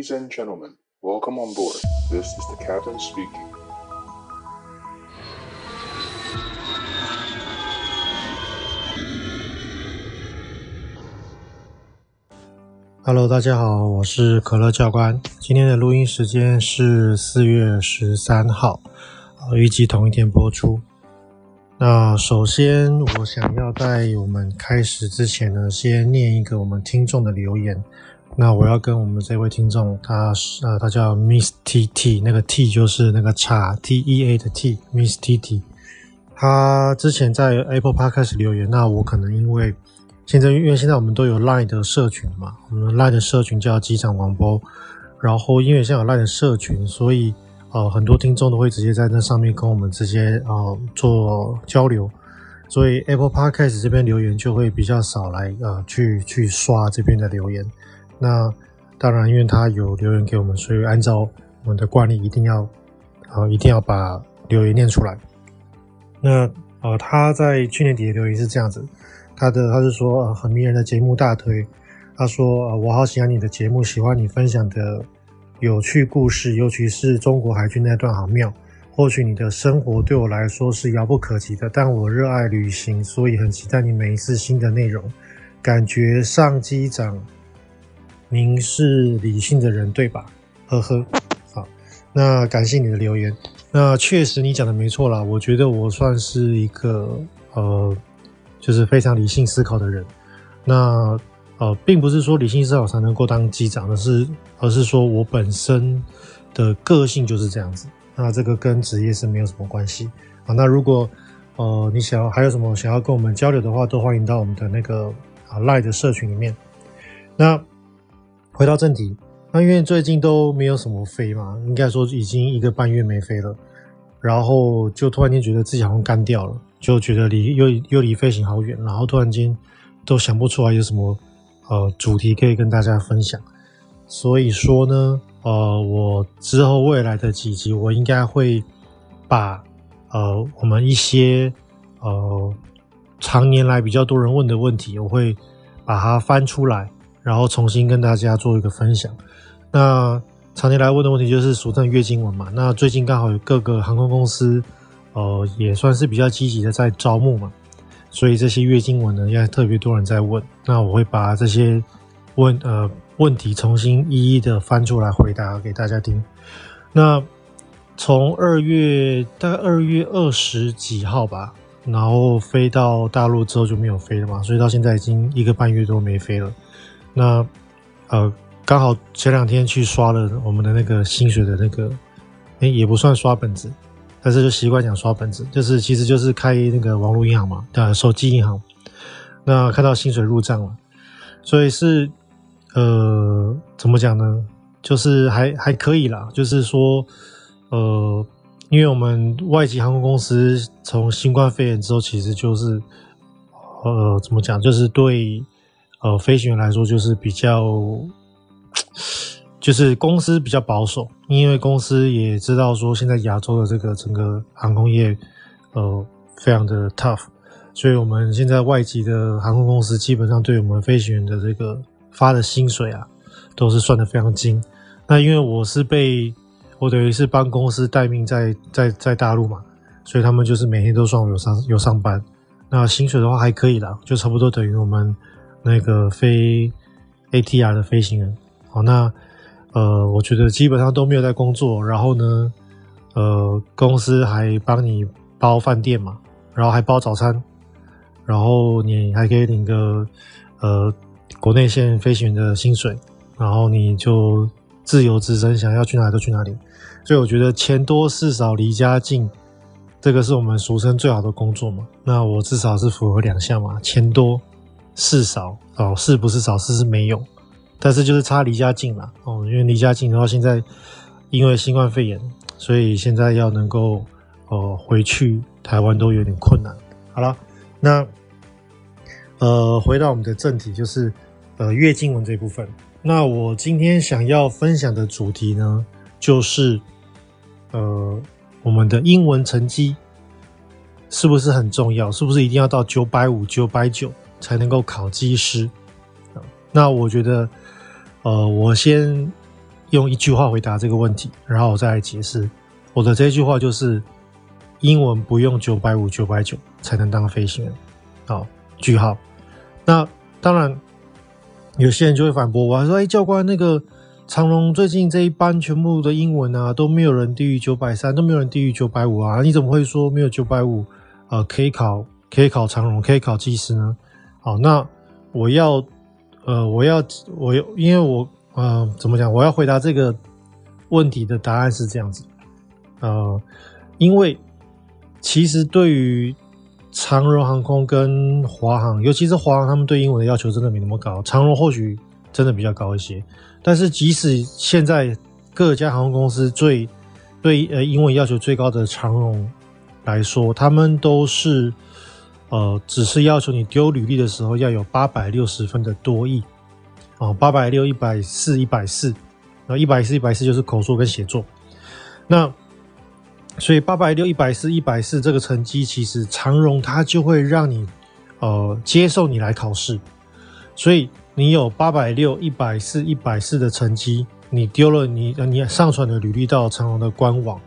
Ladies and gentlemen, welcome on board. This is the captain speaking. Hello，大家好，我是可乐教官。今天的录音时间是四月十三号，预计同一天播出。那首先，我想要在我们开始之前呢，先念一个我们听众的留言。那我要跟我们这位听众，他是呃，他叫 Miss T T，那个 T 就是那个叉 T E A 的 T，Miss T T。他之前在 Apple Podcast 留言，那我可能因为现在因为现在我们都有 Line 的社群嘛，我们 Line 的社群叫机场广播，然后因为现在有 Line 的社群，所以呃很多听众都会直接在那上面跟我们直接呃做交流，所以 Apple Podcast 这边留言就会比较少来呃去去刷这边的留言。那当然，因为他有留言给我们，所以按照我们的惯例，一定要，呃，一定要把留言念出来。那呃，他在去年底的留言是这样子，他的他是说，很迷人的节目大推，他说，我好喜欢你的节目，喜欢你分享的有趣故事，尤其是中国海军那段好妙。或许你的生活对我来说是遥不可及的，但我热爱旅行，所以很期待你每一次新的内容。感觉上机长。您是理性的人，对吧？呵呵，好，那感谢你的留言。那确实你讲的没错啦，我觉得我算是一个呃，就是非常理性思考的人。那呃，并不是说理性思考才能够当机长的是，而是说我本身的个性就是这样子。那这个跟职业是没有什么关系啊。那如果呃你想要还有什么想要跟我们交流的话，都欢迎到我们的那个啊 Line 的社群里面。那。回到正题，那因为最近都没有什么飞嘛，应该说已经一个半月没飞了，然后就突然间觉得自己好像干掉了，就觉得离又又离飞行好远，然后突然间都想不出来有什么呃主题可以跟大家分享，所以说呢，呃，我之后未来的几集我应该会把呃我们一些呃常年来比较多人问的问题，我会把它翻出来。然后重新跟大家做一个分享。那常年来问的问题就是俗称月经文嘛。那最近刚好有各个航空公司，呃，也算是比较积极的在招募嘛，所以这些月经文呢，也特别多人在问。那我会把这些问呃问题重新一一的翻出来回答给大家听。那从二月大概二月二十几号吧，然后飞到大陆之后就没有飞了嘛，所以到现在已经一个半月都没飞了。那，呃，刚好前两天去刷了我们的那个薪水的那个，哎，也不算刷本子，但是就习惯讲刷本子，就是其实就是开那个网络银行嘛，对，手机银行。那看到薪水入账了，所以是，呃，怎么讲呢？就是还还可以啦，就是说，呃，因为我们外籍航空公司从新冠肺炎之后，其实就是，呃，怎么讲，就是对。呃，飞行员来说就是比较，就是公司比较保守，因为公司也知道说现在亚洲的这个整个航空业，呃，非常的 tough，所以我们现在外籍的航空公司基本上对我们飞行员的这个发的薪水啊，都是算的非常精。那因为我是被我等于是帮公司待命在在在大陆嘛，所以他们就是每天都算我有上有上班，那薪水的话还可以啦，就差不多等于我们。那个飞 ATR 的飞行员，好，那呃，我觉得基本上都没有在工作，然后呢，呃，公司还帮你包饭店嘛，然后还包早餐，然后你还可以领个呃国内线飞行员的薪水，然后你就自由自身，想要去哪里都去哪里，所以我觉得钱多事少离家近，这个是我们俗称最好的工作嘛。那我至少是符合两项嘛，钱多。事少哦，是不是少？事是没有，但是就是差离家近嘛哦，因为离家近的话，现在因为新冠肺炎，所以现在要能够呃回去台湾都有点困难。好了，那呃回到我们的正题，就是呃月经文这部分。那我今天想要分享的主题呢，就是呃我们的英文成绩是不是很重要？是不是一定要到九百五、九百九？才能够考机师，那我觉得，呃，我先用一句话回答这个问题，然后我再来解释。我的这句话就是：英文不用九百五、九百九才能当飞行员。好，句号。那当然，有些人就会反驳我，说：“哎，教官，那个长荣最近这一班全部的英文啊，都没有人低于九百三，都没有人低于九百五啊，你怎么会说没有九百五？呃，可以考，可以考长荣，可以考技师呢？”好，那我要，呃，我要，我因为我。呃，怎么讲？我要回答这个问题的答案是这样子。呃，因为其实对于长荣航空跟华航，尤其是华航，他们对英文的要求真的没那么高。长荣或许真的比较高一些，但是即使现在各家航空公司最对呃英文要求最高的长荣来说，他们都是呃只是要求你丢履历的时候要有八百六十分的多益。哦，八百六、一百四、一百四，然后一百四、一百四就是口说跟写作。那所以八百六、一百四、一百四这个成绩，其实长荣它就会让你呃接受你来考试。所以你有八百六、一百四、一百四的成绩，你丢了你你上传的履历到长荣的官网，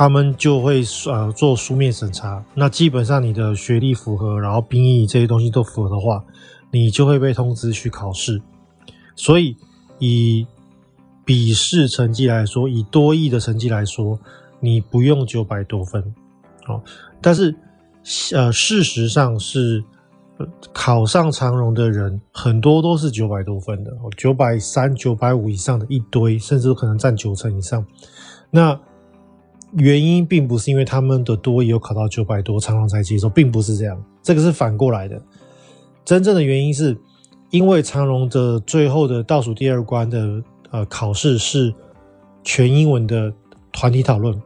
他们就会呃做书面审查。那基本上你的学历符合，然后兵役这些东西都符合的话，你就会被通知去考试。所以，以笔试成绩来说，以多益的成绩来说，你不用九百多分，哦。但是，呃，事实上是，考上长荣的人很多都是九百多分的，九百三、九百五以上的一堆，甚至可能占九成以上。那原因并不是因为他们的多也有考到九百多，长荣才接受，并不是这样，这个是反过来的。真正的原因是。因为长荣的最后的倒数第二关的呃考试是全英文的团体讨论，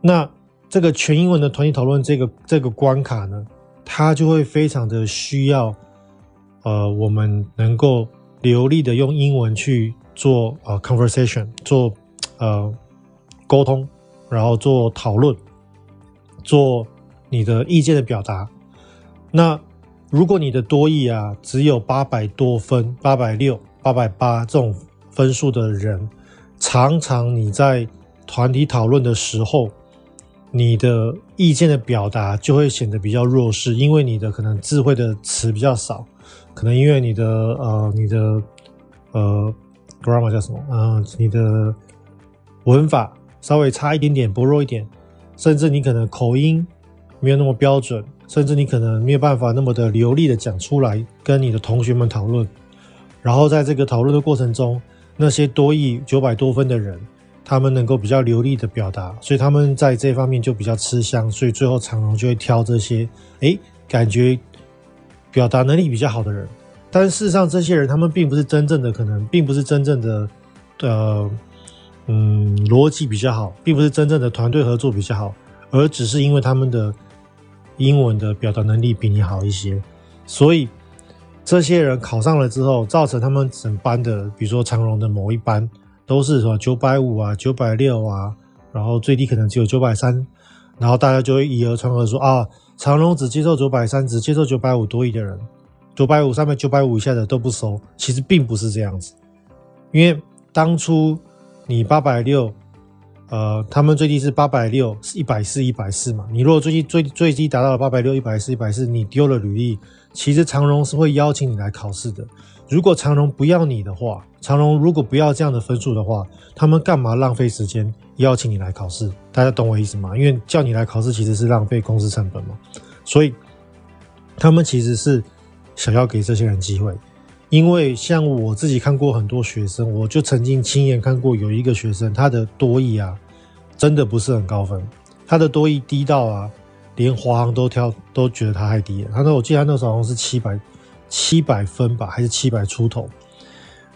那这个全英文的团体讨论这个这个关卡呢，它就会非常的需要呃我们能够流利的用英文去做呃 conversation 做呃沟通，然后做讨论，做你的意见的表达，那。如果你的多益啊只有八百多分，八百六、八百八这种分数的人，常常你在团体讨论的时候，你的意见的表达就会显得比较弱势，因为你的可能智慧的词比较少，可能因为你的呃你的呃 grammar 叫什么嗯、呃，你的文法稍微差一点点，薄弱一点，甚至你可能口音没有那么标准。甚至你可能没有办法那么的流利的讲出来，跟你的同学们讨论。然后在这个讨论的过程中，那些多益九百多分的人，他们能够比较流利的表达，所以他们在这方面就比较吃香。所以最后长荣就会挑这些，诶，感觉表达能力比较好的人。但事实上，这些人他们并不是真正的，可能并不是真正的，呃，嗯，逻辑比较好，并不是真正的团队合作比较好，而只是因为他们的。英文的表达能力比你好一些，所以这些人考上了之后，造成他们整班的，比如说长荣的某一班都是什么九百五啊、九百六啊，然后最低可能只有九百三，然后大家就会以讹传讹说啊，长荣只接受九百三，只接受九百五多益的人，九百五上面九百五以下的都不收。其实并不是这样子，因为当初你八百六。呃，他们最低是八百六，是一百四，一百四嘛。你如果最低最最低达到了八百六，一百四，一百四，你丢了履历，其实长荣是会邀请你来考试的。如果长荣不要你的话，长荣如果不要这样的分数的话，他们干嘛浪费时间邀请你来考试？大家懂我意思吗？因为叫你来考试其实是浪费公司成本嘛。所以他们其实是想要给这些人机会。因为像我自己看过很多学生，我就曾经亲眼看过有一个学生，他的多益啊，真的不是很高分，他的多益低到啊，连华航都挑都觉得他太低了。他说，我记得他那时候好像是七百七百分吧，还是七百出头，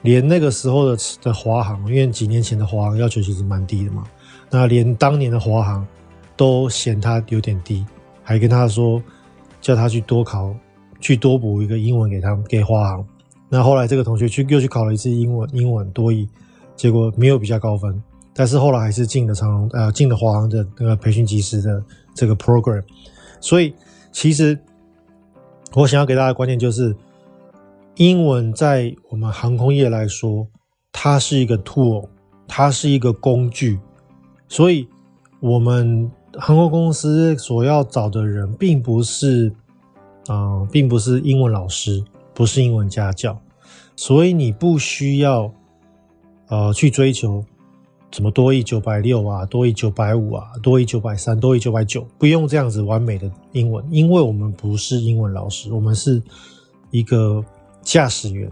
连那个时候的的华航，因为几年前的华航要求其实蛮低的嘛，那连当年的华航都嫌他有点低，还跟他说叫他去多考，去多补一个英文给他们给华航。那后来这个同学去又去考了一次英文，英文多益，结果没有比较高分，但是后来还是进了长，呃，进了华航的那个培训机师的这个 program。所以其实我想要给大家的观念就是，英文在我们航空业来说，它是一个 tool，它是一个工具，所以我们航空公司所要找的人，并不是啊、并不是英文老师，不是英文家教，所以你不需要呃去追求什么多一九百六啊，多一九百五啊，多一九百三，多一九百九，不用这样子完美的英文，因为我们不是英文老师，我们是一个驾驶员，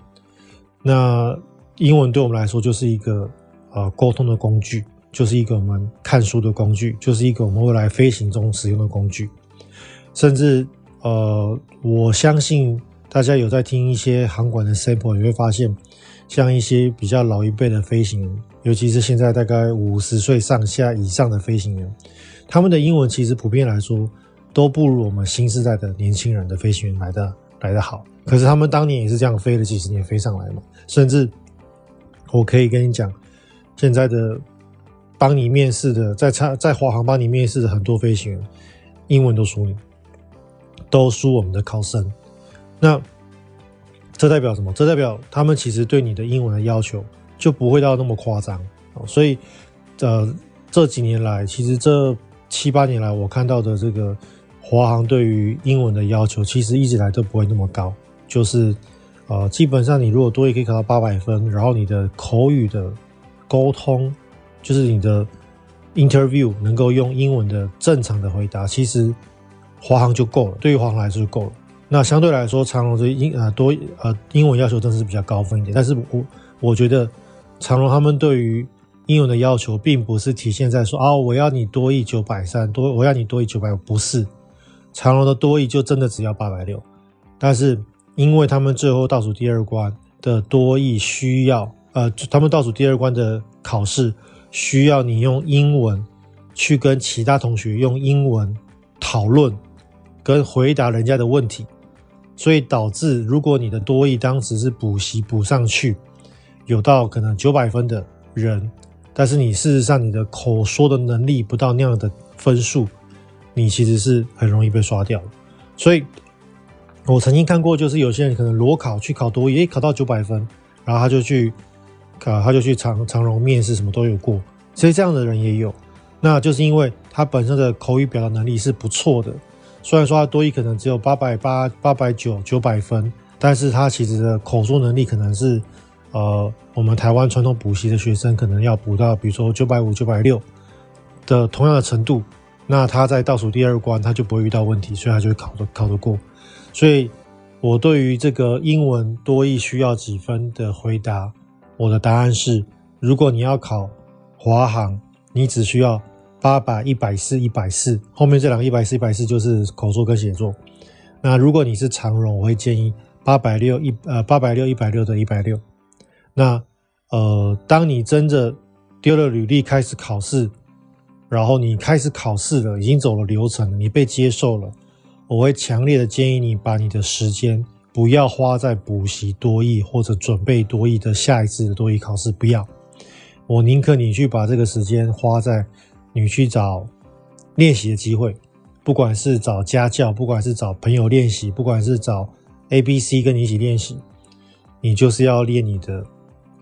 那英文对我们来说就是一个。呃，沟通的工具就是一个我们看书的工具，就是一个我们未来飞行中使用的工具。甚至，呃，我相信大家有在听一些航管的 sample，你会发现，像一些比较老一辈的飞行员，尤其是现在大概五十岁上下以上的飞行员，他们的英文其实普遍来说都不如我们新时代的年轻人的飞行员来的来的好。可是他们当年也是这样飞了几十年飞上来嘛。甚至，我可以跟你讲。现在的帮你面试的，在差在华航帮你面试的很多飞行员，英文都输你，都输我们的考生。那这代表什么？这代表他们其实对你的英文的要求就不会到那么夸张哦。所以，呃，这几年来，其实这七八年来，我看到的这个华航对于英文的要求，其实一直来都不会那么高。就是，呃，基本上你如果多益可以考到八百分，然后你的口语的。沟通就是你的 interview 能够用英文的正常的回答，其实华航就够了。对于华航来说就够了。那相对来说，长荣这英呃多呃英文要求真的是比较高分一点。但是我我觉得长荣他们对于英文的要求，并不是体现在说啊我要你多译九百三多，我要你多译九百五，不是。长荣的多译就真的只要八百六，但是因为他们最后倒数第二关的多译需要。呃，他们倒数第二关的考试需要你用英文去跟其他同学用英文讨论跟回答人家的问题，所以导致如果你的多益当时是补习补上去，有到可能九百分的人，但是你事实上你的口说的能力不到那样的分数，你其实是很容易被刷掉的。所以，我曾经看过，就是有些人可能裸考去考多益，诶，考到九百分，然后他就去。啊，他就去长长荣面试，什么都有过，所以这样的人也有。那就是因为他本身的口语表达能力是不错的，虽然说他多益可能只有八百八、八百九、九百分，但是他其实的口说能力可能是，呃，我们台湾传统补习的学生可能要补到，比如说九百五、九百六的同样的程度。那他在倒数第二关，他就不会遇到问题，所以他就会考得考得过。所以，我对于这个英文多益需要几分的回答。我的答案是：如果你要考华航，你只需要八百、一百四、一百四，后面这两个一百四、一百四就是口说跟写作。那如果你是长荣，我会建议八百六一呃八百六一百六的一百六。那呃，当你真的丢了履历开始考试，然后你开始考试了，已经走了流程，你被接受了，我会强烈的建议你把你的时间。不要花在补习多益或者准备多益的下一次的多益考试，不要。我宁可你去把这个时间花在你去找练习的机会，不管是找家教，不管是找朋友练习，不管是找 A、B、C 跟你一起练习，你就是要练你的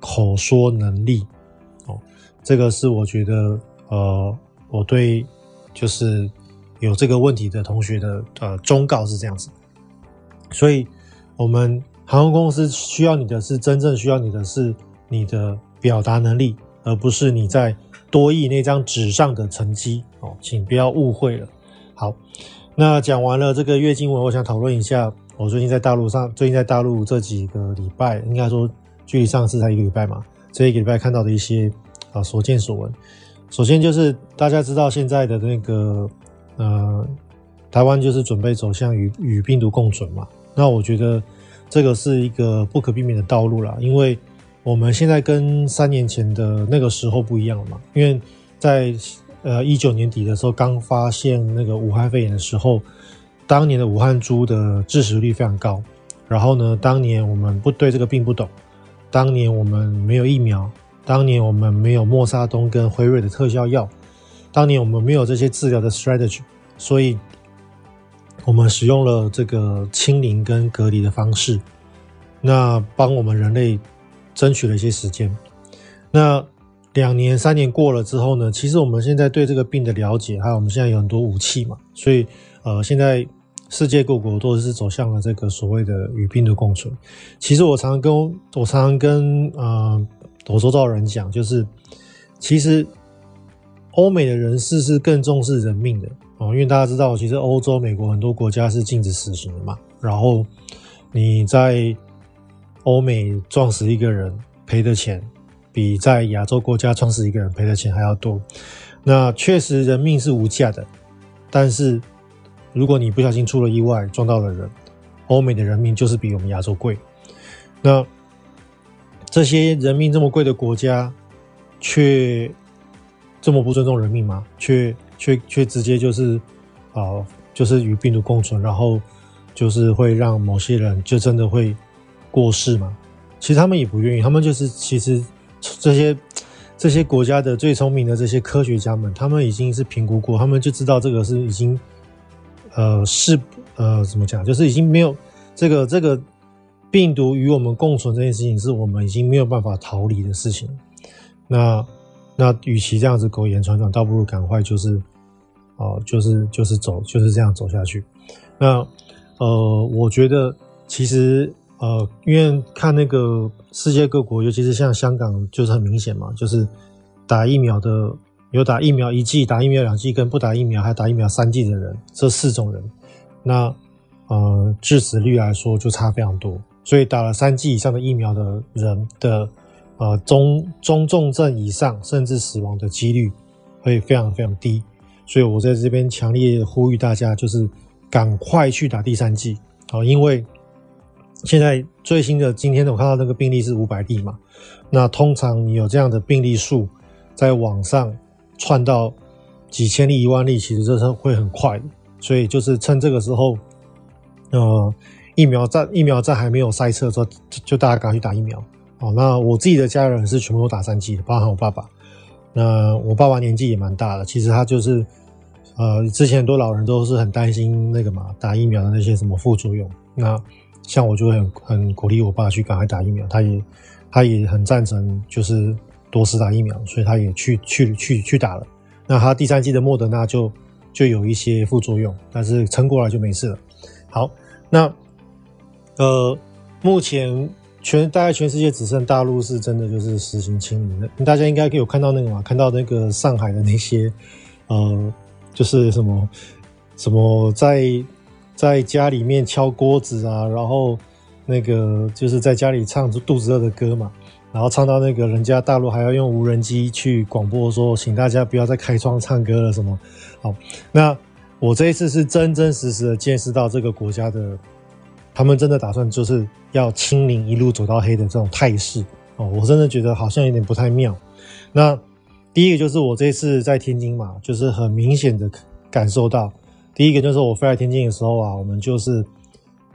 口说能力。哦，这个是我觉得，呃，我对就是有这个问题的同学的呃忠告是这样子，所以。我们航空公司需要你的是真正需要你的是你的表达能力，而不是你在多益那张纸上的成绩哦，请不要误会了。好，那讲完了这个月经文，我想讨论一下我最近在大陆上，最近在大陆这几个礼拜，应该说距离上次才一个礼拜嘛，这一个礼拜看到的一些啊所见所闻。首先就是大家知道现在的那个呃，台湾就是准备走向与与病毒共存嘛。那我觉得这个是一个不可避免的道路啦，因为我们现在跟三年前的那个时候不一样了嘛。因为在呃一九年底的时候，刚发现那个武汉肺炎的时候，当年的武汉猪的致死率非常高。然后呢，当年我们不对这个病不懂，当年我们没有疫苗，当年我们没有莫沙东跟辉瑞的特效药，当年我们没有这些治疗的 strategy，所以。我们使用了这个清零跟隔离的方式，那帮我们人类争取了一些时间。那两年、三年过了之后呢，其实我们现在对这个病的了解，还有我们现在有很多武器嘛，所以呃，现在世界各国都是走向了这个所谓的与病毒共存。其实我常常跟我常常跟呃我周遭的人讲，就是其实欧美的人士是更重视人命的哦，因为大家知道，其实欧洲、美国很多国家是禁止死刑的嘛，然后你在欧美撞死一个人赔的钱。比在亚洲国家撞死一个人赔的钱还要多，那确实人命是无价的，但是如果你不小心出了意外撞到了人，欧美的人命就是比我们亚洲贵。那这些人命这么贵的国家，却这么不尊重人命吗？却却却直接就是啊、就是与病毒共存，然后就是会让某些人就真的会过世吗？其实他们也不愿意，他们就是其实。这些这些国家的最聪明的这些科学家们，他们已经是评估过，他们就知道这个是已经，呃，是呃怎么讲，就是已经没有这个这个病毒与我们共存这件事情，是我们已经没有办法逃离的事情。那那与其这样子苟延残喘，倒不如赶快就是，哦、就是就是走就是这样走下去。那呃，我觉得其实。呃，因为看那个世界各国，尤其是像香港，就是很明显嘛，就是打疫苗的有打疫苗一剂、打疫苗两剂，跟不打疫苗还打疫苗三剂的人，这四种人，那呃致死率来说就差非常多。所以打了三剂以上的疫苗的人的呃中中重症以上，甚至死亡的几率会非常非常低。所以我在这边强烈呼吁大家，就是赶快去打第三剂啊，因为。现在最新的今天的我看到那个病例是五百例嘛，那通常你有这样的病例数，在网上窜到几千例、一万例，其实这是会很快的。所以就是趁这个时候，呃，疫苗在疫苗在还没有塞车的时候，就大家赶快去打疫苗。哦，那我自己的家人是全部都打三剂的，包含我爸爸。那我爸爸年纪也蛮大的，其实他就是呃，之前很多老人都是很担心那个嘛，打疫苗的那些什么副作用。那像我就会很很鼓励我爸去赶快打疫苗，他也他也很赞成，就是多次打疫苗，所以他也去去去去打了。那他第三剂的莫德纳就就有一些副作用，但是撑过来就没事了。好，那呃，目前全大概全世界只剩大陆是真的就是实行清零的。大家应该有看到那个嘛？看到那个上海的那些呃，就是什么什么在。在家里面敲锅子啊，然后那个就是在家里唱肚子饿的歌嘛，然后唱到那个人家大陆还要用无人机去广播说，请大家不要再开窗唱歌了什么。好，那我这一次是真真实实的见识到这个国家的，他们真的打算就是要清零一路走到黑的这种态势哦，我真的觉得好像有点不太妙。那第一个就是我这次在天津嘛，就是很明显的感受到。第一个就是我飞来天津的时候啊，我们就是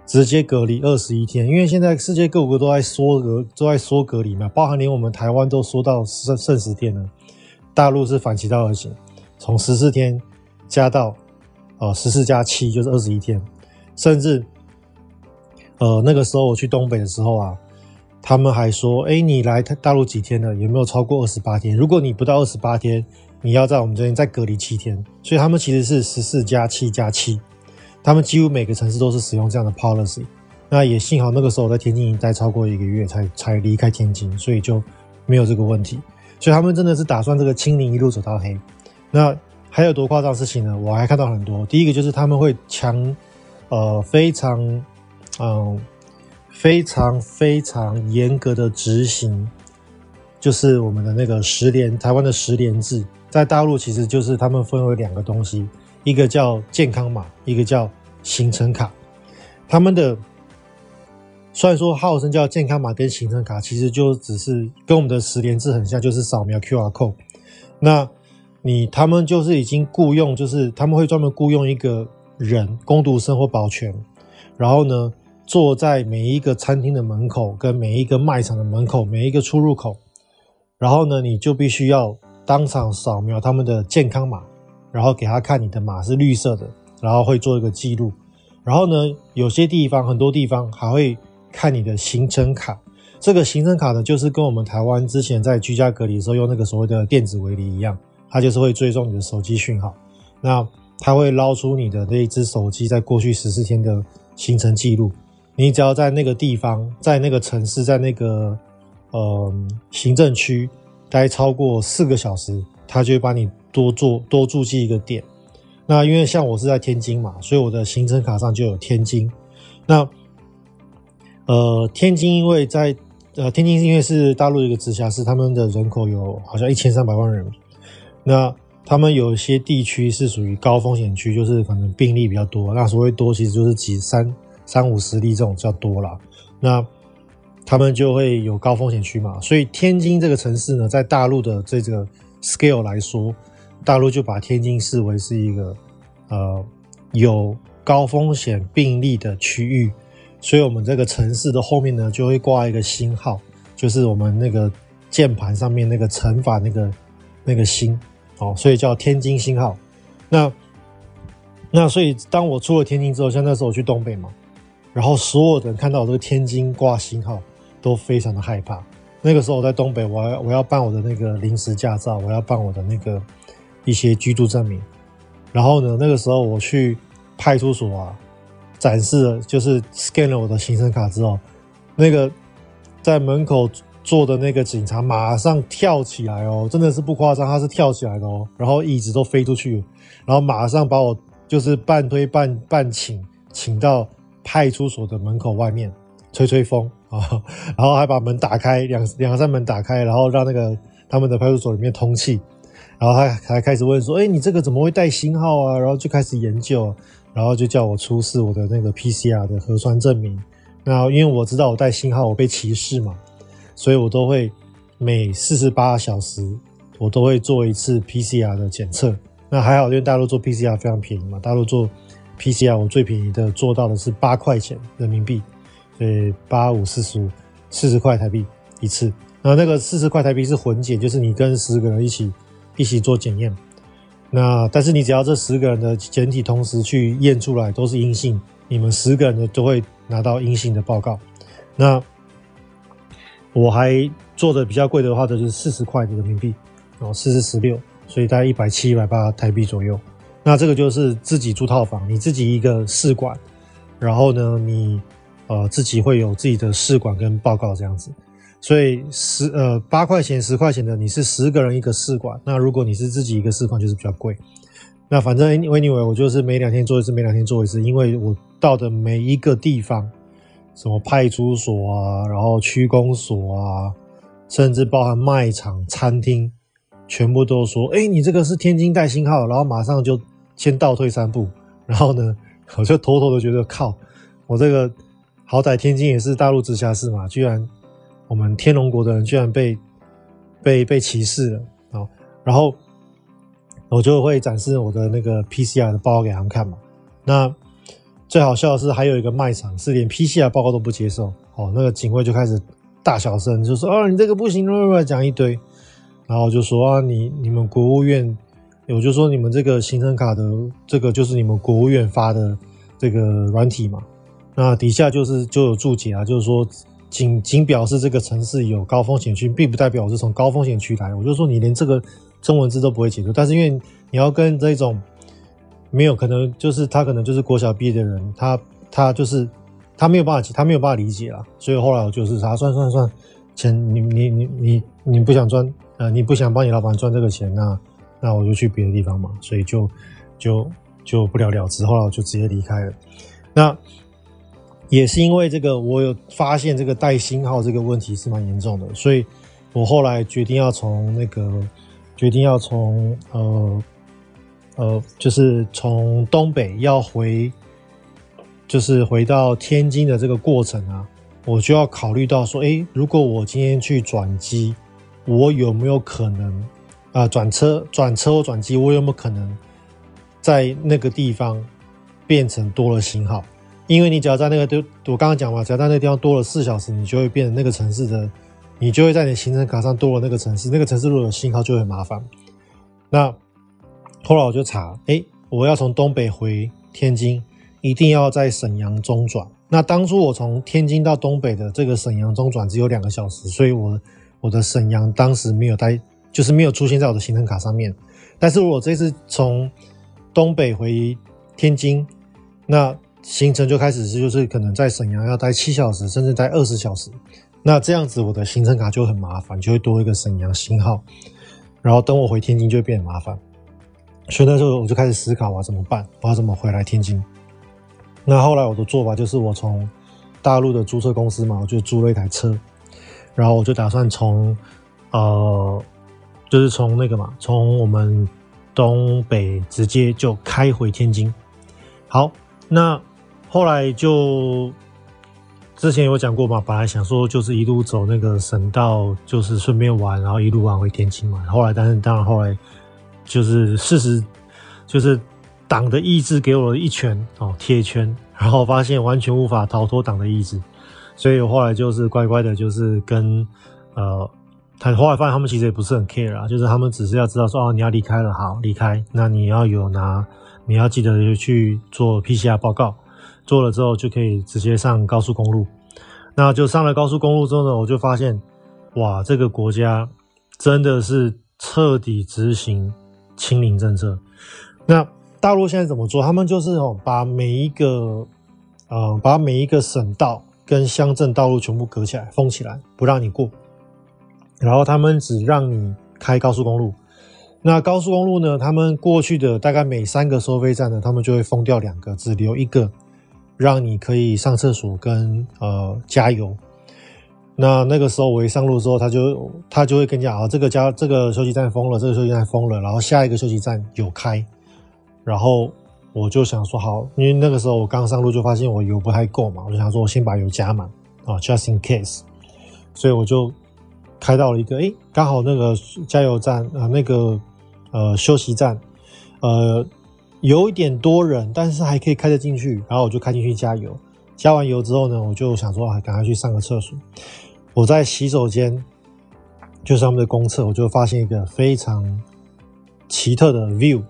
直接隔离二十一天，因为现在世界各国都在缩隔，都在缩隔离嘛，包含连我们台湾都缩到剩剩十天了。大陆是反其道而行，从十四天加到呃十四加七就是二十一天，甚至呃那个时候我去东北的时候啊，他们还说，哎，你来大陆几天了？有没有超过二十八天？如果你不到二十八天。你要在我们这边再隔离七天，所以他们其实是十四加七加七，他们几乎每个城市都是使用这样的 policy。那也幸好那个时候我在天津已经待超过一个月才才离开天津，所以就没有这个问题。所以他们真的是打算这个清零一路走到黑。那还有多夸张的事情呢？我还看到很多。第一个就是他们会强，呃，非常，嗯、非常非常严格的执行，就是我们的那个十连，台湾的十连制。在大陆其实就是他们分为两个东西，一个叫健康码，一个叫行程卡。他们的虽然说号称叫健康码跟行程卡，其实就只是跟我们的十连制很像，就是扫描 QR code。那你他们就是已经雇佣，就是他们会专门雇佣一个人攻读生或保全，然后呢坐在每一个餐厅的门口，跟每一个卖场的门口，每一个出入口，然后呢你就必须要。当场扫描他们的健康码，然后给他看你的码是绿色的，然后会做一个记录。然后呢，有些地方很多地方还会看你的行程卡，这个行程卡呢，就是跟我们台湾之前在居家隔离的时候用那个所谓的电子围篱一样，它就是会追踪你的手机讯号。那它会捞出你的那一只手机在过去十四天的行程记录。你只要在那个地方，在那个城市，在那个呃行政区待超过四个小时，他就会帮你多做多注记一个点。那因为像我是在天津嘛，所以我的行程卡上就有天津。那呃，天津因为在呃天津因为是大陆一个直辖市，他们的人口有好像一千三百万人。那他们有些地区是属于高风险区，就是可能病例比较多。那所谓多，其实就是几三三五十例这种叫多啦。那他们就会有高风险区嘛。所以天津这个城市呢，在大陆的这个 scale 来说，大陆就把天津视为是一个呃有高风险病例的区域。所以，我们这个城市的后面呢，就会挂一个星号，就是我们那个键盘上面那个乘法那个那个星，哦，所以叫天津星号。那那所以，当我出了天津之后，像那时候我去东北嘛，然后所有人看到我这个天津挂星号，都非常的害怕。那个时候我在东北，我要我要办我的那个临时驾照，我要办我的那个一些居住证明。然后呢，那个时候我去派出所啊。展示了，就是 scan 了我的行程卡之后，那个在门口坐的那个警察马上跳起来哦，真的是不夸张，他是跳起来的哦，然后椅子都飞出去，然后马上把我就是半推半半请请到派出所的门口外面吹吹风啊，然后还把门打开，两两扇门打开，然后让那个他们的派出所里面通气，然后他还开始问说，哎，你这个怎么会带星号啊？然后就开始研究。然后就叫我出示我的那个 PCR 的核酸证明。那因为我知道我带星号，我被歧视嘛，所以我都会每四十八小时我都会做一次 PCR 的检测。那还好，因为大陆做 PCR 非常便宜嘛，大陆做 PCR 我最便宜的做到的是八块钱人民币，所以八五四十五，四十块台币一次。然后那个四十块台币是混检，就是你跟十个人一起一起做检验。那但是你只要这十个人的检体同时去验出来都是阴性，你们十个人的都会拿到阴性的报告。那我还做的比较贵的话，就是四十块的人民币，哦，四十十六，所以大概一百七、一百八台币左右。那这个就是自己租套房，你自己一个试管，然后呢，你呃自己会有自己的试管跟报告这样子。所以十呃八块钱十块钱的，你是十个人一个试管。那如果你是自己一个试管，就是比较贵。那反正 anyway 我就是每两天做一次，每两天做一次，因为我到的每一个地方，什么派出所啊，然后区公所啊，甚至包含卖场、餐厅，全部都说：哎，你这个是天津带星号，然后马上就先倒退三步。然后呢，我就偷偷的觉得靠，我这个好歹天津也是大陆直辖市嘛，居然。我们天龙国的人居然被被被歧视了啊！然后我就会展示我的那个 PCR 的报告给他们看嘛。那最好笑的是，还有一个卖场是连 PCR 报告都不接受哦。那个警卫就开始大小声就说：“哦，你这个不行，讲一堆。”然后就说：“啊，你你们国务院，我就说你们这个行程卡的这个就是你们国务院发的这个软体嘛。”那底下就是就有注解啊，就是说。仅仅表示这个城市有高风险区，并不代表我是从高风险区来。我就说你连这个中文字都不会解读，但是因为你要跟这种没有可能，就是他可能就是国小毕业的人，他他就是他没有办法，他没有办法理解啊。所以后来我就是啥，算算算，钱你你你你你不想赚，呃，你不想帮你老板赚这个钱，那那我就去别的地方嘛。所以就就就不了了之，后来我就直接离开了。那。也是因为这个，我有发现这个带星号这个问题是蛮严重的，所以我后来决定要从那个决定要从呃呃，就是从东北要回，就是回到天津的这个过程啊，我就要考虑到说，诶，如果我今天去转机，我有没有可能啊转车转车或转机，我有没有可能在那个地方变成多了星号？因为你只要在那个都，我刚刚讲嘛，只要在那个地方多了四小时，你就会变成那个城市的，你就会在你的行程卡上多了那个城市，那个城市如果有星号就很麻烦。那后来我就查，诶，我要从东北回天津，一定要在沈阳中转，那当初我从天津到东北的这个沈阳中转只有两个小时，所以我我的沈阳当时没有带，就是没有出现在我的行程卡上面。但是我这次从东北回天津，那行程就开始是就是可能在沈阳要待七小时，甚至待二十小时。那这样子我的行程卡就很麻烦，就会多一个沈阳星号。然后等我回天津就会变得麻烦。所以那时候我就开始思考啊，怎么办？我要怎么回来天津？那后来我的做法就是，我从大陆的租车公司嘛，我就租了一台车，然后我就打算从呃，就是从那个嘛，从我们东北直接就开回天津。好，那后来就之前有讲过嘛，本来想说就是一路走那个省道，就是顺便玩，然后一路玩回天津嘛。后来，但是当然后来就是事实就是。党的意志给我了一拳哦，铁拳，然后发现完全无法逃脱党的意志，所以我后来就是乖乖的，就是跟呃，他后来发现他们其实也不是很 care 啊，就是他们只是要知道说哦，你要离开了，好离开，那你要有拿，你要记得去做 PCR 报告，做了之后就可以直接上高速公路，那就上了高速公路之后呢，我就发现哇，这个国家真的是彻底执行清零政策，那。大陆现在怎么做？他们就是哦，把每一个，呃，把每一个省道跟乡镇道路全部隔起来，封起来，不让你过。然后他们只让你开高速公路。那高速公路呢？他们过去的大概每三个收费站呢，他们就会封掉两个，只留一个，让你可以上厕所跟呃加油。那那个时候我一上路之后，他就他就会跟你讲啊，这个加这个休息站封了，这个休息站封了，然后下一个休息站有开。然后我就想说好，因为那个时候我刚上路就发现我油不太够嘛，我就想说我先把油加满啊，just in case。所以我就开到了一个，诶，刚好那个加油站啊、那个呃休息站，呃有一点多人，但是还可以开得进去。然后我就开进去加油，加完油之后呢，我就想说啊，赶快去上个厕所。我在洗手间，就是他们的公厕，我就发现一个非常奇特的 view。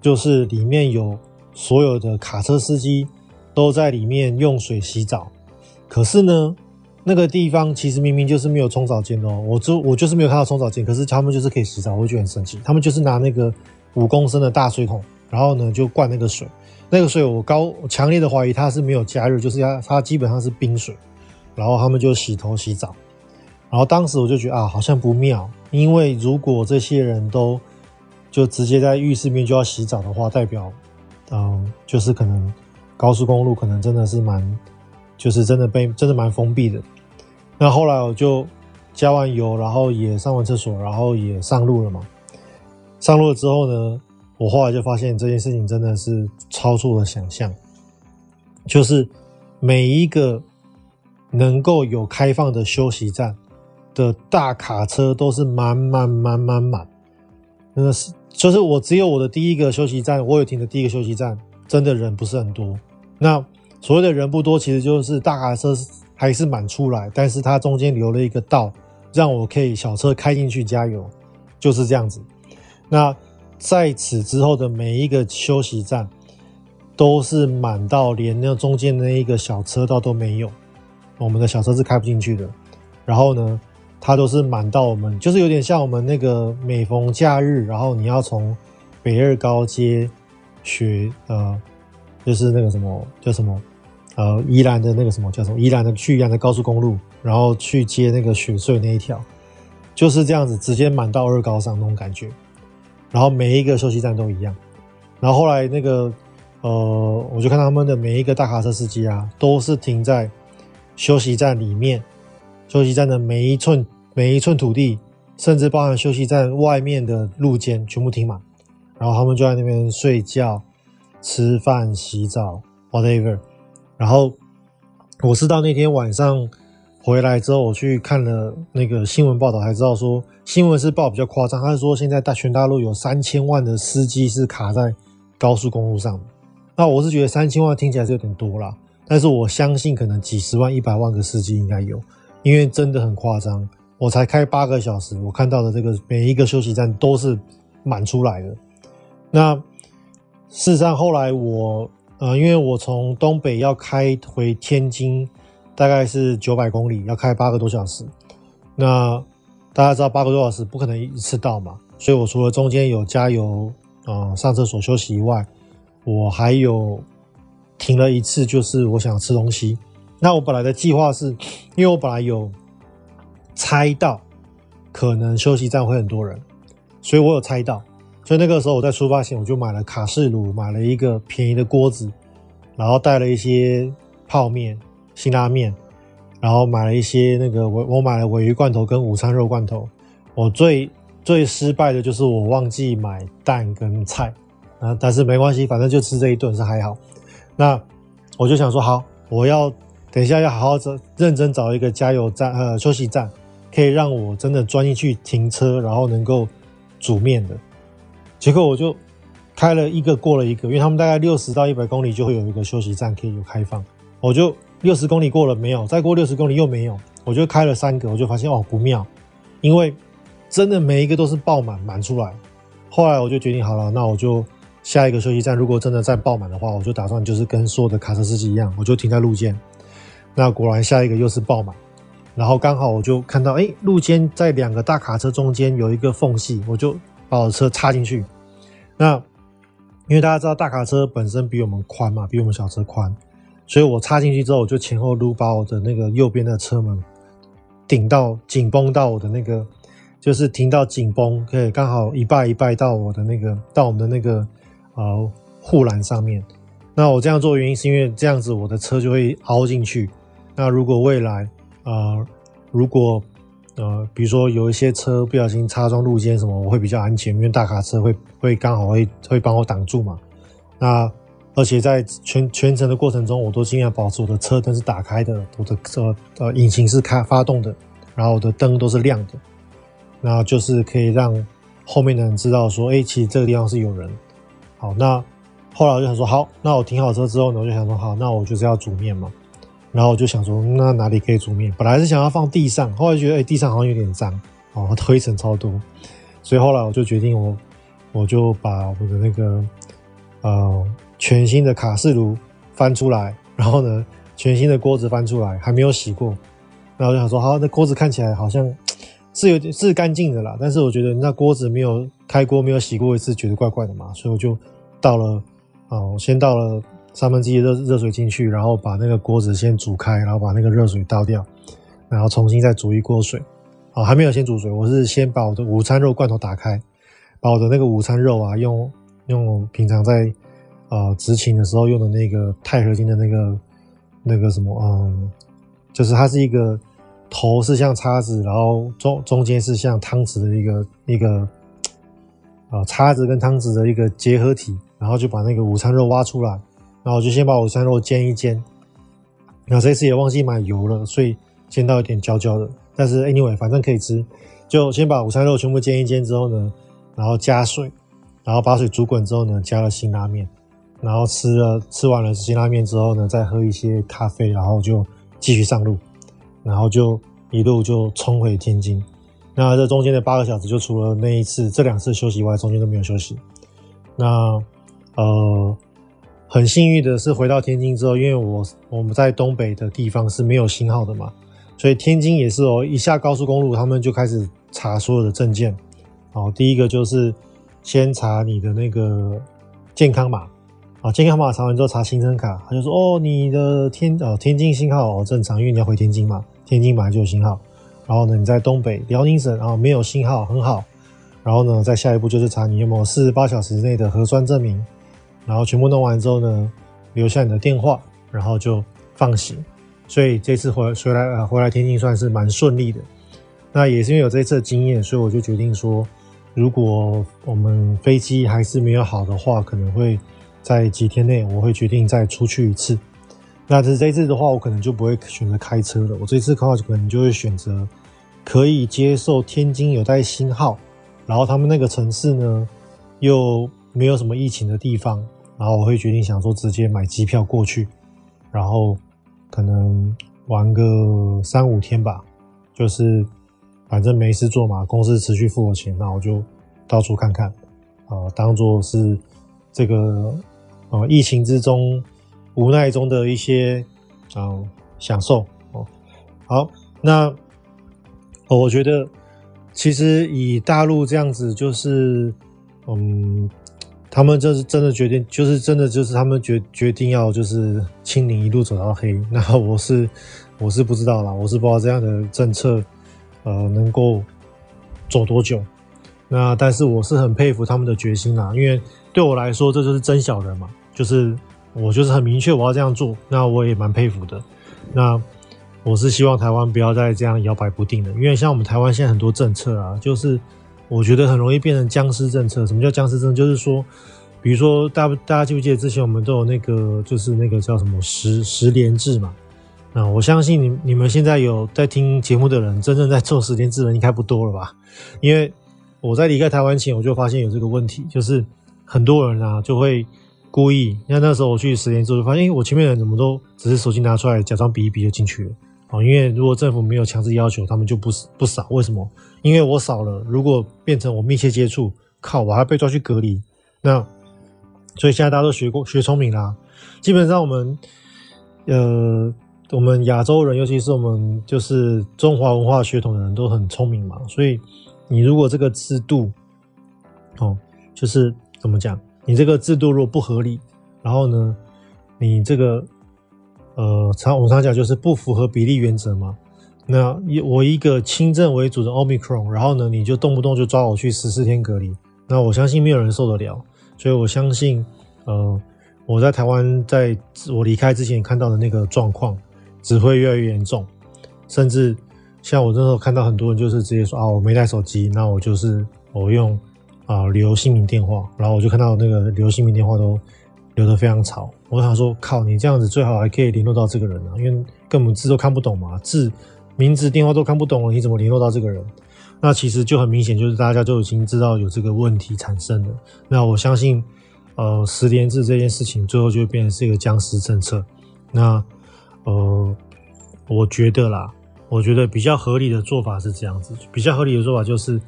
就是里面有所有的卡车司机都在里面用水洗澡，可是呢，那个地方其实明明就是没有冲澡间的哦，我就我就是没有看到冲澡间，可是他们就是可以洗澡，我就觉得很神奇。他们就是拿那个五公升的大水桶，然后呢就灌那个水，那个水我高强烈的怀疑它是没有加热，就是它它基本上是冰水，然后他们就洗头洗澡，然后当时我就觉得啊好像不妙，因为如果这些人都就直接在浴室面就要洗澡的话，代表，嗯，就是可能高速公路可能真的是蛮，就是真的被真的蛮封闭的。那后来我就加完油，然后也上完厕所，然后也上路了嘛。上路了之后呢，我后来就发现这件事情真的是超出了想象，就是每一个能够有开放的休息站的大卡车都是满满满满满，真的是。就是我只有我的第一个休息站，我有停的第一个休息站，真的人不是很多。那所谓的人不多，其实就是大卡车还是满出来，但是它中间留了一个道，让我可以小车开进去加油，就是这样子。那在此之后的每一个休息站，都是满到连那中间那一个小车道都没有，我们的小车是开不进去的。然后呢，它都是满到我们，就是有点像我们那个每逢假日，然后你要从北二高接学，呃，就是那个什么叫什么，呃，宜兰的那个什么叫什么，宜兰的去宜兰的高速公路，然后去接那个雪隧那一条，就是这样子，直接满到二高上那种感觉。然后每一个休息站都一样。然后后来那个，呃，我就看他们的每一个大卡车司机啊，都是停在休息站里面。休息站的每一寸每一寸土地，甚至包含休息站外面的路肩，全部停满，然后他们就在那边睡觉、吃饭、洗澡，whatever。然后我是到那天晚上回来之后，我去看了那个新闻报道，才知道说新闻是报比较夸张，他是说现在大全大陆有三千万的司机是卡在高速公路上。那我是觉得三千万听起来是有点多啦，但是我相信可能几十万、一百万个司机应该有。因为真的很夸张，我才开八个小时，我看到的这个每一个休息站都是满出来的。那事实上后来我呃，因为我从东北要开回天津，大概是九百公里，要开八个多小时。那大家知道八个多小时不可能一次到嘛，所以我除了中间有加油、呃上厕所休息以外，我还有停了一次，就是我想吃东西。那我本来的计划是，因为我本来有猜到可能休息站会很多人，所以我有猜到，所以那个时候我在出发前我就买了卡式炉，买了一个便宜的锅子，然后带了一些泡面、辛拉面。然后买了一些那个我我买了鮪鱼罐头跟午餐肉罐头。我最最失败的就是我忘记买蛋跟菜啊，但是没关系，反正就吃这一顿是还好。那我就想说好，我要等一下要好好找认真找一个加油站呃休息站，可以让我真的钻进去停车，然后能够煮面的。结果我就开了一个过了一个，因为他们大概六十到一百公里就会有一个休息站可以有开放，我就。六十公里过了没有？再过六十公里又没有，我就开了三个，我就发现哦不妙，因为真的每一个都是爆满满出来。后来我就决定好了，那我就下一个休息站，如果真的再爆满的话，我就打算就是跟所有的卡车司机一样，我就停在路肩。那果然下一个又是爆满，然后刚好我就看到，哎，路肩在两个大卡车中间有一个缝隙，我就把我的车插进去。那因为大家知道大卡车本身比我们宽嘛，比我们小车宽。所以我插进去之后，我就前后撸，把我的那个右边的车门顶到紧绷到我的那个，就是停到紧绷，可以刚好一拜一拜到我的那个，到我们的那个呃护栏上面。那我这样做原因是因为这样子我的车就会凹进去。那如果未来呃如果呃比如说有一些车不小心擦撞路肩什么，我会比较安全，因为大卡车会会刚好会会帮我挡住嘛。那而且在全全程的过程中，我都尽量保持我的车灯是打开的，我的呃呃引擎是开发动的，然后我的灯都是亮的，那就是可以让后面的人知道说，哎，其实这个地方是有人。好，那后来我就想说，好，那我停好车之后呢，我就想说，好，那我就是要煮面嘛。然后我就想说，那哪里可以煮面？本来是想要放地上，后来觉得，哎，地上好像有点脏，哦，灰尘超多，所以后来我就决定我，我我就把我的那个，呃。全新的卡式炉翻出来，然后呢，全新的锅子翻出来，还没有洗过。然后就想说，好，那锅子看起来好像 是有点是干净的啦，但是我觉得那锅子没有开锅，没有洗过一次，觉得怪怪的嘛，所以我就倒了，哦，先倒了三分之一热热水进去，然后把那个锅子先煮开，然后把那个热水倒掉，然后重新再煮一锅水。哦，还没有先煮水，我是先把我的午餐肉罐头打开，把我的那个午餐肉啊，用用平常在。啊，执勤的时候用的那个钛合金的那个那个什么，嗯，就是它是一个头是像叉子，然后中中间是像汤匙的一个一个啊叉子跟汤匙的一个结合体，然后就把那个午餐肉挖出来，然后就先把午餐肉煎一煎。那这次也忘记买油了，所以煎到有点焦焦的，但是 anyway 反正可以吃，就先把午餐肉全部煎一煎之后呢，然后加水，然后把水煮滚之后呢，加了辛拉面。然后吃了吃完了辛拉面之后呢，再喝一些咖啡，然后就继续上路，然后就一路就冲回天津。那这中间的八个小时，就除了那一次这两次休息外，中间都没有休息。那呃，很幸运的是回到天津之后，因为我我们在东北的地方是没有信号的嘛，所以天津也是哦，一下高速公路，他们就开始查所有的证件。好，第一个就是先查你的那个健康码。啊，健康码查完之后查行程卡，他就说：“哦，你的天呃天津信号哦正常，因为你要回天津嘛，天津本来就有信号。然后呢，你在东北辽宁省啊没有信号，很好。然后呢，再下一步就是查你有没有四十八小时内的核酸证明。然后全部弄完之后呢，留下你的电话，然后就放行。所以这次回回来呃回来天津算是蛮顺利的。那也是因为有这次的经验，所以我就决定说，如果我们飞机还是没有好的话，可能会。在几天内，我会决定再出去一次。那这这次的话，我可能就不会选择开车了。我这次的话，可能就会选择可以接受天津有带信号，然后他们那个城市呢又没有什么疫情的地方，然后我会决定想说直接买机票过去，然后可能玩个三五天吧。就是反正没事做嘛，公司持续付我钱，那我就到处看看啊，当做是这个。啊，疫情之中无奈中的一些啊享受哦。好，那我觉得其实以大陆这样子，就是嗯，他们这是真的决定，就是真的就是他们决决定要就是清零一路走到黑。那我是我是不知道啦，我是不知道这样的政策呃能够走多久。那但是我是很佩服他们的决心啦，因为对我来说这就是真小人嘛。就是我就是很明确我要这样做，那我也蛮佩服的。那我是希望台湾不要再这样摇摆不定的，因为像我们台湾现在很多政策啊，就是我觉得很容易变成僵尸政策。什么叫僵尸政策？就是说，比如说大家大家记不记得之前我们都有那个就是那个叫什么十十连制嘛？那我相信你你们现在有在听节目的人，真正在做十连制的人应该不多了吧？因为我在离开台湾前，我就发现有这个问题，就是很多人啊就会。故意，那那时候我去实验之后，就发现，欸，我前面的人怎么都只是手机拿出来，假装比一比就进去了啊？因为如果政府没有强制要求，他们就不不扫。为什么？因为我扫了，如果变成我密切接触，靠，我还被抓去隔离。那所以现在大家都学过学聪明啦。基本上我们呃，我们亚洲人，尤其是我们就是中华文化血统的人都很聪明嘛。所以你如果这个制度，哦，就是怎么讲？你这个制度如果不合理，然后呢，你这个呃，常我常讲就是不符合比例原则嘛。那我一个轻症为主的 Omicron，然后呢，你就动不动就抓我去十四天隔离，那我相信没有人受得了。所以我相信，呃，我在台湾在我离开之前看到的那个状况只会越来越严重，甚至像我那时候看到很多人就是直接说啊，我没带手机，那我就是我用。啊，留姓名电话，然后我就看到那个留姓名电话都留得非常吵。我想说，靠，你这样子最好还可以联络到这个人啊，因为根本字都看不懂嘛，字、名字、电话都看不懂了，你怎么联络到这个人？那其实就很明显，就是大家就已经知道有这个问题产生了。那我相信，呃，十连制这件事情最后就会变成是一个僵尸政策。那呃，我觉得啦，我觉得比较合理的做法是这样子，比较合理的做法就是。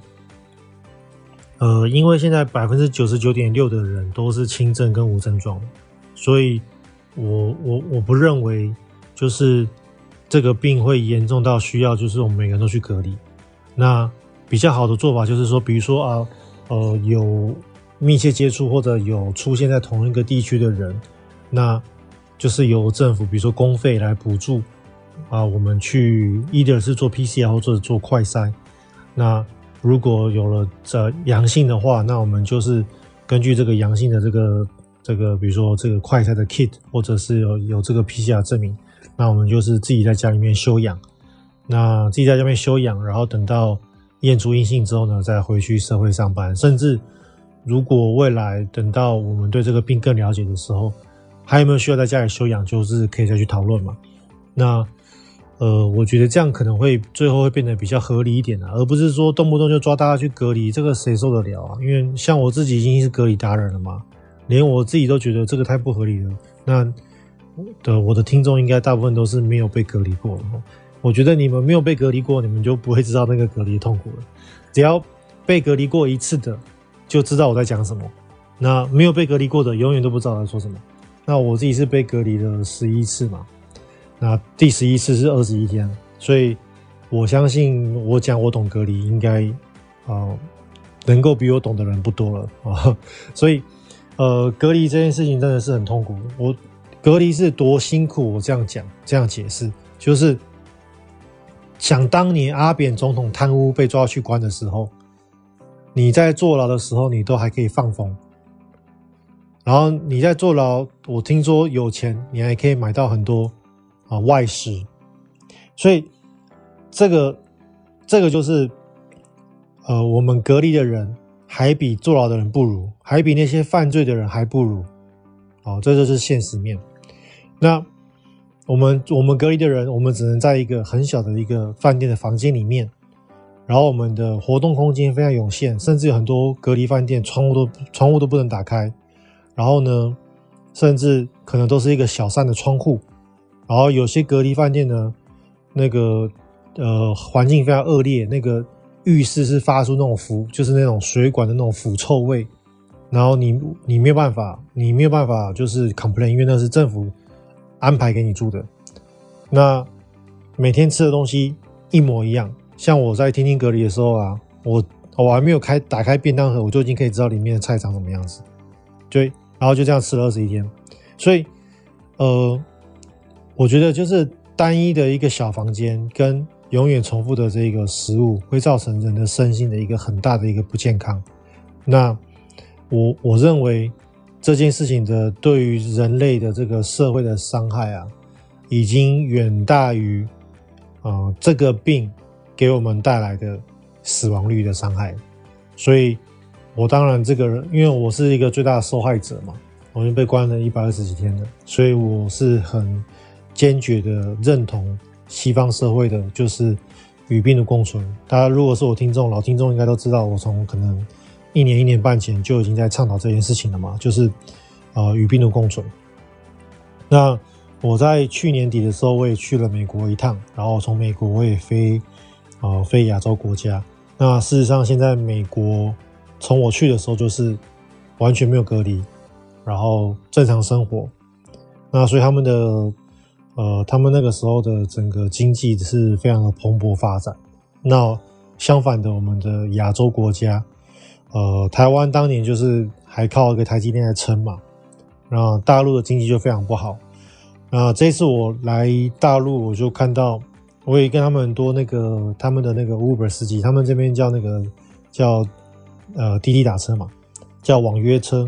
呃，因为现在百分之九十九点六的人都是轻症跟无症状，所以我我我不认为就是这个病会严重到需要就是我们每个人都去隔离。那比较好的做法就是说，比如说啊，呃，有密切接触或者有出现在同一个地区的人，那就是由政府比如说公费来补助啊，我们去 either 是做 PCR 或者做快筛，那。如果有了这阳性的话，那我们就是根据这个阳性的这个这个，比如说这个快筛的 kit，或者是有有这个 PCR 证明，那我们就是自己在家里面休养，那自己在家里面休养，然后等到验出阴性之后呢，再回去社会上班。甚至如果未来等到我们对这个病更了解的时候，还有没有需要在家里休养，就是可以再去讨论嘛。那。呃，我觉得这样可能会最后会变得比较合理一点啊，而不是说动不动就抓大家去隔离，这个谁受得了啊？因为像我自己已经是隔离达人了嘛，连我自己都觉得这个太不合理了。那的我的听众应该大部分都是没有被隔离过的。我觉得你们没有被隔离过，你们就不会知道那个隔离痛苦了。只要被隔离过一次的，就知道我在讲什么。那没有被隔离过的，永远都不知道在说什么。那我自己是被隔离了十一次嘛。那第十一次是二十一天，所以我相信我讲我懂隔离，应该啊、能够比我懂的人不多了啊。所以呃，隔离这件事情真的是很痛苦。我隔离是多辛苦，我这样讲这样解释，就是想当年阿扁总统贪污被抓去关的时候，你在坐牢的时候，你都还可以放风，然后你在坐牢，我听说有钱，你还可以买到很多。啊，外食，所以这个这个就是，呃，我们隔离的人还比坐牢的人不如，还比那些犯罪的人还不如，哦，这就是现实面。那我们我们隔离的人，我们只能在一个很小的一个饭店的房间里面，然后我们的活动空间非常有限，甚至有很多隔离饭店窗户都窗户都不能打开，然后呢，甚至可能都是一个小扇的窗户。然后有些隔离饭店呢，那个呃环境非常恶劣，那个浴室是发出那种腐，就是那种水管的那种腐臭味，然后你你没有办法，你没有办法就是 complain，因为那是政府安排给你住的。那每天吃的东西一模一样，像我在天津隔离的时候啊，我我还没有开打开便当盒，我就已经可以知道里面的菜长什么样子。对，然后就这样吃了二十一天，所以呃，我觉得就是单一的一个小房间跟永远重复的这个食物，会造成人的身心的一个很大的一个不健康。那我我认为这件事情的对于人类的这个社会的伤害啊，已经远大于啊、呃、这个病给我们带来的死亡率的伤害，所以。我当然，这个人，因为我是一个最大的受害者嘛，我已经被关了一百二十几天了，所以我是很坚决的认同西方社会的，就是与病毒共存。大家如果是我听众，老听众应该都知道，我从可能一年一年半前就已经在倡导这件事情了嘛，就是呃与病毒共存。那我在去年底的时候，我也去了美国一趟，然后从美国我也飞呃飞亚洲国家。那事实上，现在美国。从我去的时候就是完全没有隔离，然后正常生活。那所以他们的呃，他们那个时候的整个经济是非常的蓬勃发展。那相反的，我们的亚洲国家，呃，台湾当年就是还靠一个台积电来撑嘛。那大陆的经济就非常不好。那这次我来大陆，我就看到，我也跟他们很多那个他们的那个 Uber 司机，他们这边叫那个叫。呃，滴滴打车嘛，叫网约车。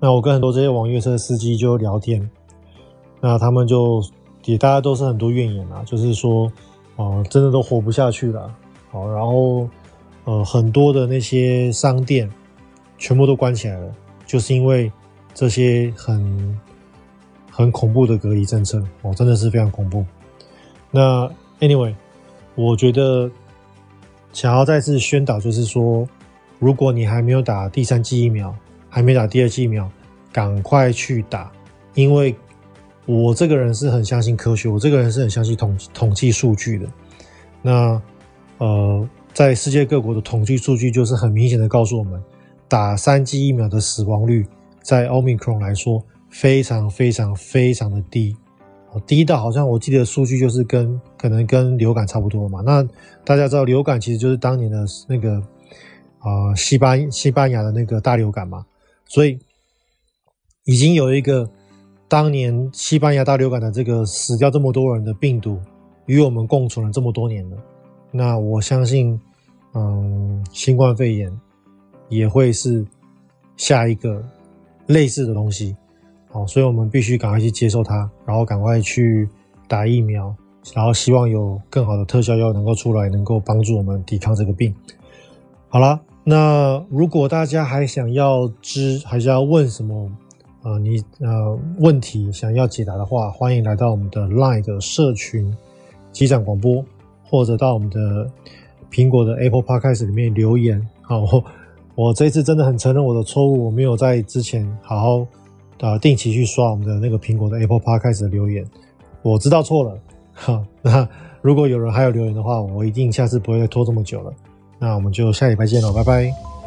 那我跟很多这些网约车司机就聊天，那他们就也大家都是很多怨言啊，就是说，呃，真的都活不下去了。好，然后呃，很多的那些商店全部都关起来了，就是因为这些很很恐怖的隔离政策哦，真的是非常恐怖。那 anyway，我觉得想要再次宣导，就是说。如果你还没有打第三剂疫苗，还没打第二剂疫苗，赶快去打，因为我这个人是很相信科学，我这个人是很相信统统计数据的。那呃，在世界各国的统计数据就是很明显的告诉我们，打三剂疫苗的死亡率在 Omicron 来说非常非常非常的低，低到好像我记得数据就是跟可能跟流感差不多嘛。那大家知道流感其实就是当年的那个。啊、西班西班牙的那个大流感嘛，所以已经有一个当年西班牙大流感的这个死掉这么多人的病毒与我们共存了这么多年了。那我相信，嗯，新冠肺炎也会是下一个类似的东西。好，所以我们必须赶快去接受它，然后赶快去打疫苗，然后希望有更好的特效药能够出来，能够帮助我们抵抗这个病。好了。那如果大家还想要知，还是要问什么啊、你呃问题想要解答的话，欢迎来到我们的 LINE 的社群机长广播，或者到我们的苹果的 Apple Podcast 里面留言。好，我我这次真的很承认我的错误，我没有在之前好好呃定期去刷我们的那个苹果的 Apple Podcast 的留言，我知道错了。好，那如果有人还有留言的话，我一定下次不会再拖这么久了。那我们就下礼拜见喽，拜拜。